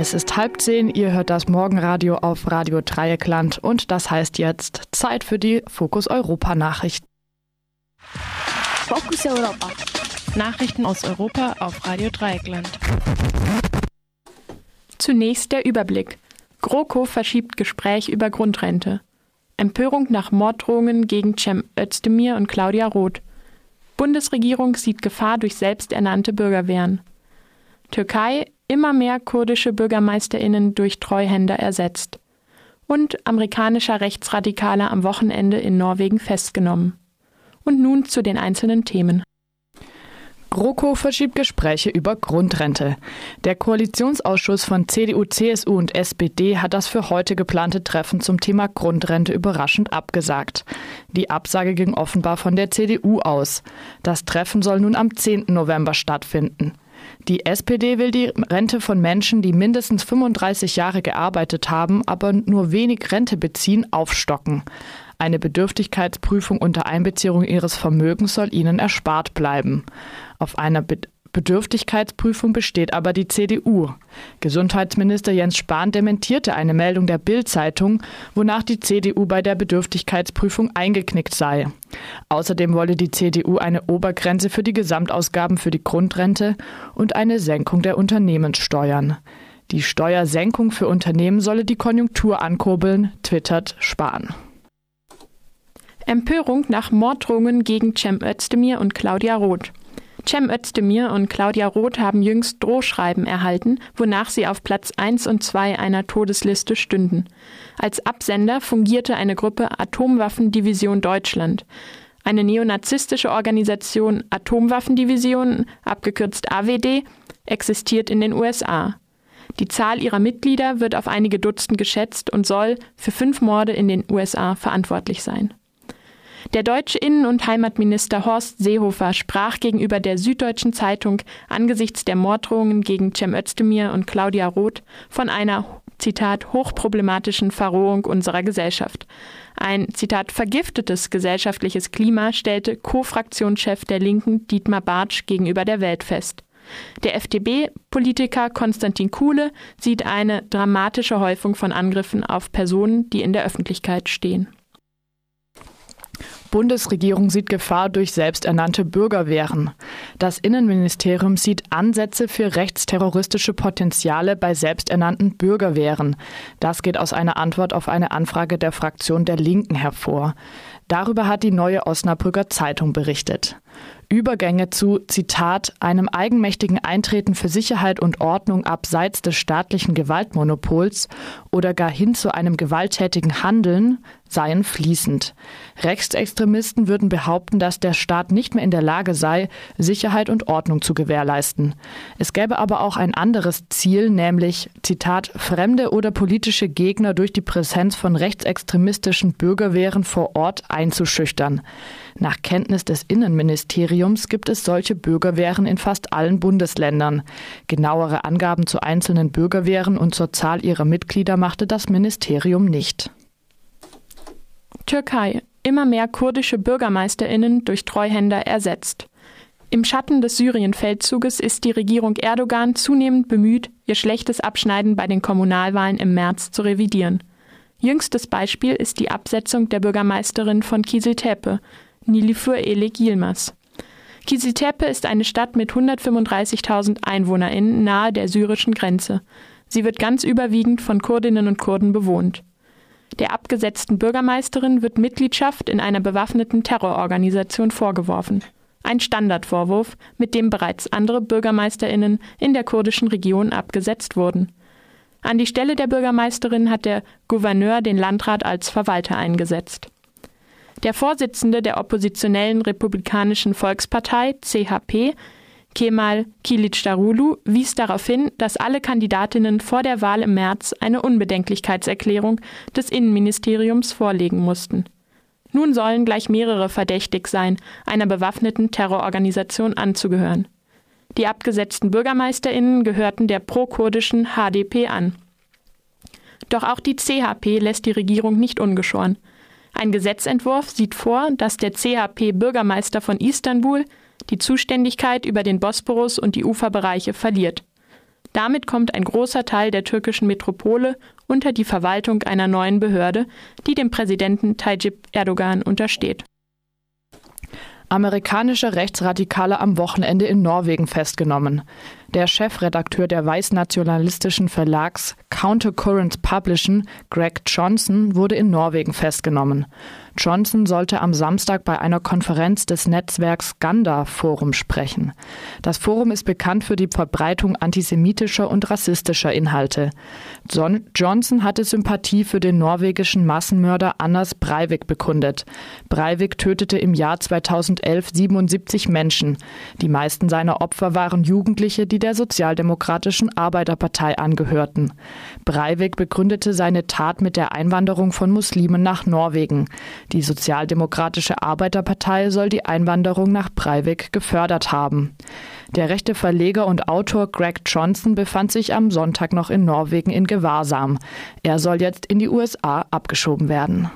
Es ist halb zehn, ihr hört das Morgenradio auf Radio Dreieckland und das heißt jetzt Zeit für die Fokus Europa Nachrichten. Fokus Europa. Nachrichten aus Europa auf Radio Dreieckland. Zunächst der Überblick. GroKo verschiebt Gespräch über Grundrente. Empörung nach Morddrohungen gegen Cem Özdemir und Claudia Roth. Bundesregierung sieht Gefahr durch selbsternannte Bürgerwehren. Türkei immer mehr kurdische Bürgermeisterinnen durch Treuhänder ersetzt. Und amerikanischer Rechtsradikaler am Wochenende in Norwegen festgenommen. Und nun zu den einzelnen Themen. GroKo verschiebt Gespräche über Grundrente. Der Koalitionsausschuss von CDU, CSU und SPD hat das für heute geplante Treffen zum Thema Grundrente überraschend abgesagt. Die Absage ging offenbar von der CDU aus. Das Treffen soll nun am 10. November stattfinden. Die SPD will die Rente von Menschen, die mindestens 35 Jahre gearbeitet haben, aber nur wenig Rente beziehen, aufstocken. Eine Bedürftigkeitsprüfung unter Einbeziehung ihres Vermögens soll ihnen erspart bleiben. Auf einer Be Bedürftigkeitsprüfung besteht aber die CDU. Gesundheitsminister Jens Spahn dementierte eine Meldung der Bild-Zeitung, wonach die CDU bei der Bedürftigkeitsprüfung eingeknickt sei. Außerdem wolle die CDU eine Obergrenze für die Gesamtausgaben für die Grundrente und eine Senkung der Unternehmenssteuern. Die Steuersenkung für Unternehmen solle die Konjunktur ankurbeln, twittert Spahn. Empörung nach Morddrohungen gegen Cem Özdemir und Claudia Roth. Cem Özdemir und Claudia Roth haben jüngst Drohschreiben erhalten, wonach sie auf Platz 1 und 2 einer Todesliste stünden. Als Absender fungierte eine Gruppe Atomwaffendivision Deutschland. Eine neonazistische Organisation Atomwaffendivision, abgekürzt AWD, existiert in den USA. Die Zahl ihrer Mitglieder wird auf einige Dutzend geschätzt und soll für fünf Morde in den USA verantwortlich sein. Der deutsche Innen- und Heimatminister Horst Seehofer sprach gegenüber der Süddeutschen Zeitung angesichts der Morddrohungen gegen Cem Özdemir und Claudia Roth von einer Zitat hochproblematischen Verrohung unserer Gesellschaft. Ein Zitat vergiftetes gesellschaftliches Klima stellte Co-Fraktionschef der Linken Dietmar Bartsch gegenüber der Welt fest. Der FDP-Politiker Konstantin Kuhle sieht eine dramatische Häufung von Angriffen auf Personen, die in der Öffentlichkeit stehen. Bundesregierung sieht Gefahr durch selbsternannte Bürgerwehren. Das Innenministerium sieht Ansätze für rechtsterroristische Potenziale bei selbsternannten Bürgerwehren. Das geht aus einer Antwort auf eine Anfrage der Fraktion der Linken hervor. Darüber hat die neue Osnabrücker Zeitung berichtet. Übergänge zu, Zitat, einem eigenmächtigen Eintreten für Sicherheit und Ordnung abseits des staatlichen Gewaltmonopols oder gar hin zu einem gewalttätigen Handeln seien fließend. Rechtsextremisten würden behaupten, dass der Staat nicht mehr in der Lage sei, Sicherheit und Ordnung zu gewährleisten. Es gäbe aber auch ein anderes Ziel, nämlich, Zitat, fremde oder politische Gegner durch die Präsenz von rechtsextremistischen Bürgerwehren vor Ort einzuschüchtern. Nach Kenntnis des Innenministeriums gibt es solche Bürgerwehren in fast allen Bundesländern. Genauere Angaben zu einzelnen Bürgerwehren und zur Zahl ihrer Mitglieder machte das Ministerium nicht. Türkei. Immer mehr kurdische Bürgermeisterinnen durch Treuhänder ersetzt. Im Schatten des Syrien-Feldzuges ist die Regierung Erdogan zunehmend bemüht, ihr schlechtes Abschneiden bei den Kommunalwahlen im März zu revidieren. Jüngstes Beispiel ist die Absetzung der Bürgermeisterin von Kisiltepe, Nilüfer Elek Yilmaz. Kisiltepe ist eine Stadt mit 135.000 EinwohnerInnen nahe der syrischen Grenze. Sie wird ganz überwiegend von Kurdinnen und Kurden bewohnt. Der abgesetzten Bürgermeisterin wird Mitgliedschaft in einer bewaffneten Terrororganisation vorgeworfen. Ein Standardvorwurf, mit dem bereits andere Bürgermeisterinnen in der kurdischen Region abgesetzt wurden. An die Stelle der Bürgermeisterin hat der Gouverneur den Landrat als Verwalter eingesetzt. Der Vorsitzende der oppositionellen Republikanischen Volkspartei CHP Kemal Kilicdaroglu wies darauf hin, dass alle Kandidatinnen vor der Wahl im März eine Unbedenklichkeitserklärung des Innenministeriums vorlegen mussten. Nun sollen gleich mehrere verdächtig sein, einer bewaffneten Terrororganisation anzugehören. Die abgesetzten Bürgermeisterinnen gehörten der pro-kurdischen HDP an. Doch auch die CHP lässt die Regierung nicht ungeschoren. Ein Gesetzentwurf sieht vor, dass der CHP-Bürgermeister von Istanbul die Zuständigkeit über den Bosporus und die Uferbereiche verliert. Damit kommt ein großer Teil der türkischen Metropole unter die Verwaltung einer neuen Behörde, die dem Präsidenten Tayyip Erdogan untersteht. Amerikanische Rechtsradikale am Wochenende in Norwegen festgenommen. Der Chefredakteur der weißnationalistischen Verlags Countercurrents Publishing, Greg Johnson, wurde in Norwegen festgenommen. Johnson sollte am Samstag bei einer Konferenz des Netzwerks Ganda Forum sprechen. Das Forum ist bekannt für die Verbreitung antisemitischer und rassistischer Inhalte. John Johnson hatte Sympathie für den norwegischen Massenmörder Anders Breivik bekundet. Breivik tötete im Jahr 2011 77 Menschen. Die meisten seiner Opfer waren Jugendliche, die die der Sozialdemokratischen Arbeiterpartei angehörten. Breivik begründete seine Tat mit der Einwanderung von Muslimen nach Norwegen. Die Sozialdemokratische Arbeiterpartei soll die Einwanderung nach Breivik gefördert haben. Der rechte Verleger und Autor Greg Johnson befand sich am Sonntag noch in Norwegen in Gewahrsam. Er soll jetzt in die USA abgeschoben werden.